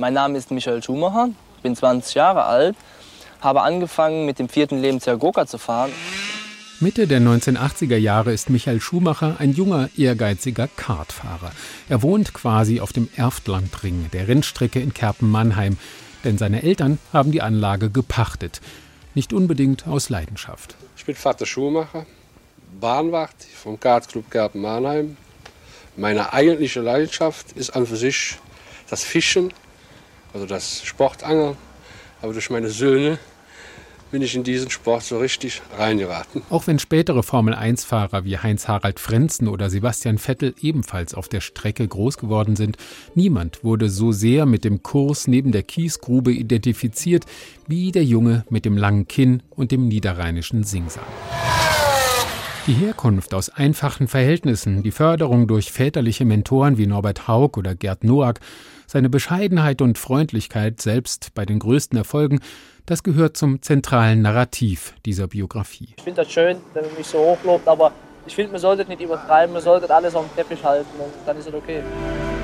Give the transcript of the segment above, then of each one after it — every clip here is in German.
Mein Name ist Michael Schumacher, bin 20 Jahre alt, habe angefangen mit dem vierten Lebensjahr Goka zu fahren. Mitte der 1980er Jahre ist Michael Schumacher ein junger, ehrgeiziger Kartfahrer. Er wohnt quasi auf dem Erftlandring, der Rennstrecke in Kerpen-Mannheim, denn seine Eltern haben die Anlage gepachtet. Nicht unbedingt aus Leidenschaft. Ich bin Vater Schumacher, Bahnwart vom Kartclub Kerpen-Mannheim. Meine eigentliche Leidenschaft ist an für sich das Fischen, also das Sportangeln. Aber durch meine Söhne bin ich in diesen Sport so richtig reingeraten. Auch wenn spätere Formel-1-Fahrer wie Heinz-Harald Frenzen oder Sebastian Vettel ebenfalls auf der Strecke groß geworden sind, niemand wurde so sehr mit dem Kurs neben der Kiesgrube identifiziert wie der Junge mit dem langen Kinn und dem niederrheinischen Singsang. Die Herkunft aus einfachen Verhältnissen, die Förderung durch väterliche Mentoren wie Norbert Haug oder Gerd Noack, seine Bescheidenheit und Freundlichkeit selbst bei den größten Erfolgen, das gehört zum zentralen Narrativ dieser Biografie. Ich finde das schön, wenn man mich so hochlobt, aber ich finde, man sollte nicht übertreiben, man sollte alles auf dem Teppich halten und dann ist es okay.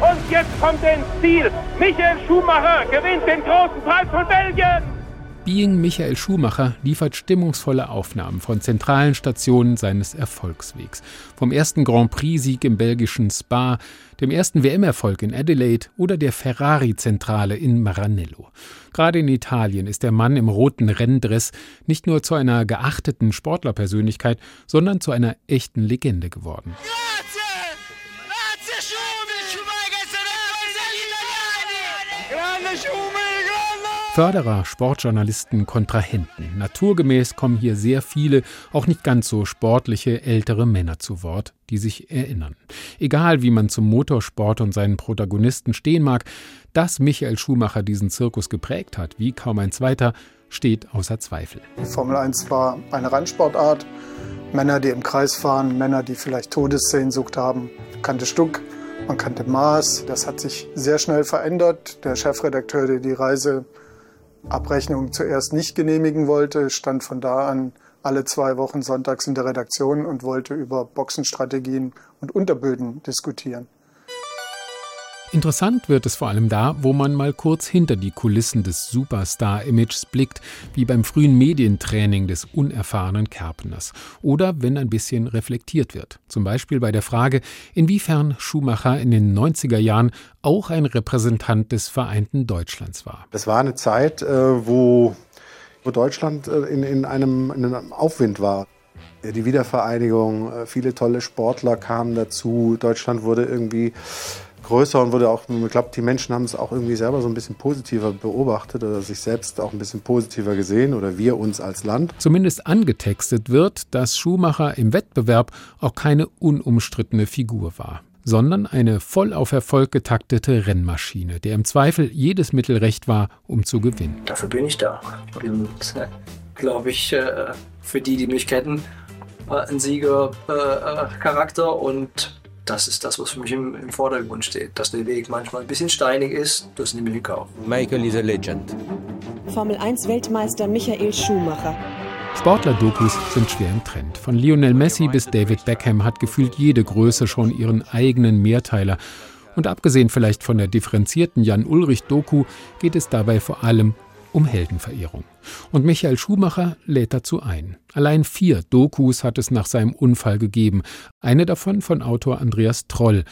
Und jetzt kommt der Ziel. Michael Schumacher gewinnt den großen Preis von Belgien. Being Michael Schumacher liefert stimmungsvolle Aufnahmen von zentralen Stationen seines Erfolgswegs. Vom ersten Grand Prix-Sieg im belgischen Spa, dem ersten WM-Erfolg in Adelaide oder der Ferrari-Zentrale in Maranello. Gerade in Italien ist der Mann im roten Renndress nicht nur zu einer geachteten Sportlerpersönlichkeit, sondern zu einer echten Legende geworden. Grande Förderer, Sportjournalisten, Kontrahenten. Naturgemäß kommen hier sehr viele, auch nicht ganz so sportliche ältere Männer zu Wort, die sich erinnern. Egal wie man zum Motorsport und seinen Protagonisten stehen mag, dass Michael Schumacher diesen Zirkus geprägt hat, wie kaum ein zweiter, steht außer Zweifel. Die Formel 1 war eine Randsportart. Männer, die im Kreis fahren, Männer, die vielleicht Todessehnsucht haben, kannte Stuck, man kannte Maß. Das hat sich sehr schnell verändert. Der Chefredakteur, der die Reise Abrechnung zuerst nicht genehmigen wollte, stand von da an alle zwei Wochen sonntags in der Redaktion und wollte über Boxenstrategien und Unterböden diskutieren. Interessant wird es vor allem da, wo man mal kurz hinter die Kulissen des Superstar-Images blickt, wie beim frühen Medientraining des unerfahrenen Kerpeners. Oder wenn ein bisschen reflektiert wird. Zum Beispiel bei der Frage, inwiefern Schumacher in den 90er Jahren auch ein Repräsentant des vereinten Deutschlands war. Das war eine Zeit, äh, wo, wo Deutschland äh, in, in, einem, in einem Aufwind war die Wiedervereinigung, äh, viele tolle Sportler kamen dazu, Deutschland wurde irgendwie größer und wurde auch, ich glaube, die Menschen haben es auch irgendwie selber so ein bisschen positiver beobachtet oder sich selbst auch ein bisschen positiver gesehen oder wir uns als Land. Zumindest angetextet wird, dass Schumacher im Wettbewerb auch keine unumstrittene Figur war sondern eine voll auf Erfolg getaktete Rennmaschine, der im Zweifel jedes Mittel recht war, um zu gewinnen. Dafür bin ich da. Und äh, glaube ich, äh, für die, die mich kennen, äh, ein Siegercharakter und das ist das, was für mich im, im, Vordergrund steht. Dass der Weg manchmal ein bisschen steinig ist, das nehme ich in Kauf. Michael is a legend. Formel 1 Weltmeister Michael Schumacher. Sportler-Dokus sind schwer im Trend. Von Lionel Messi bis David Beckham hat gefühlt jede Größe schon ihren eigenen Mehrteiler. Und abgesehen vielleicht von der differenzierten Jan-Ulrich-Doku geht es dabei vor allem um Heldenverehrung. Und Michael Schumacher lädt dazu ein. Allein vier Dokus hat es nach seinem Unfall gegeben. Eine davon von Autor Andreas Troll,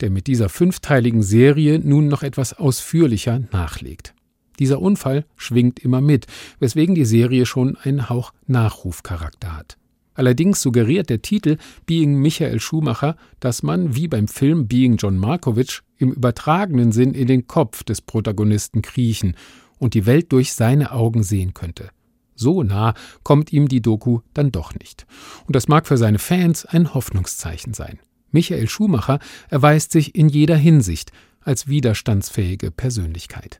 der mit dieser fünfteiligen Serie nun noch etwas ausführlicher nachlegt. Dieser Unfall schwingt immer mit, weswegen die Serie schon einen Hauch Nachrufcharakter hat. Allerdings suggeriert der Titel Being Michael Schumacher, dass man, wie beim Film Being John Markovich, im übertragenen Sinn in den Kopf des Protagonisten kriechen und die Welt durch seine Augen sehen könnte. So nah kommt ihm die Doku dann doch nicht. Und das mag für seine Fans ein Hoffnungszeichen sein. Michael Schumacher erweist sich in jeder Hinsicht als widerstandsfähige Persönlichkeit.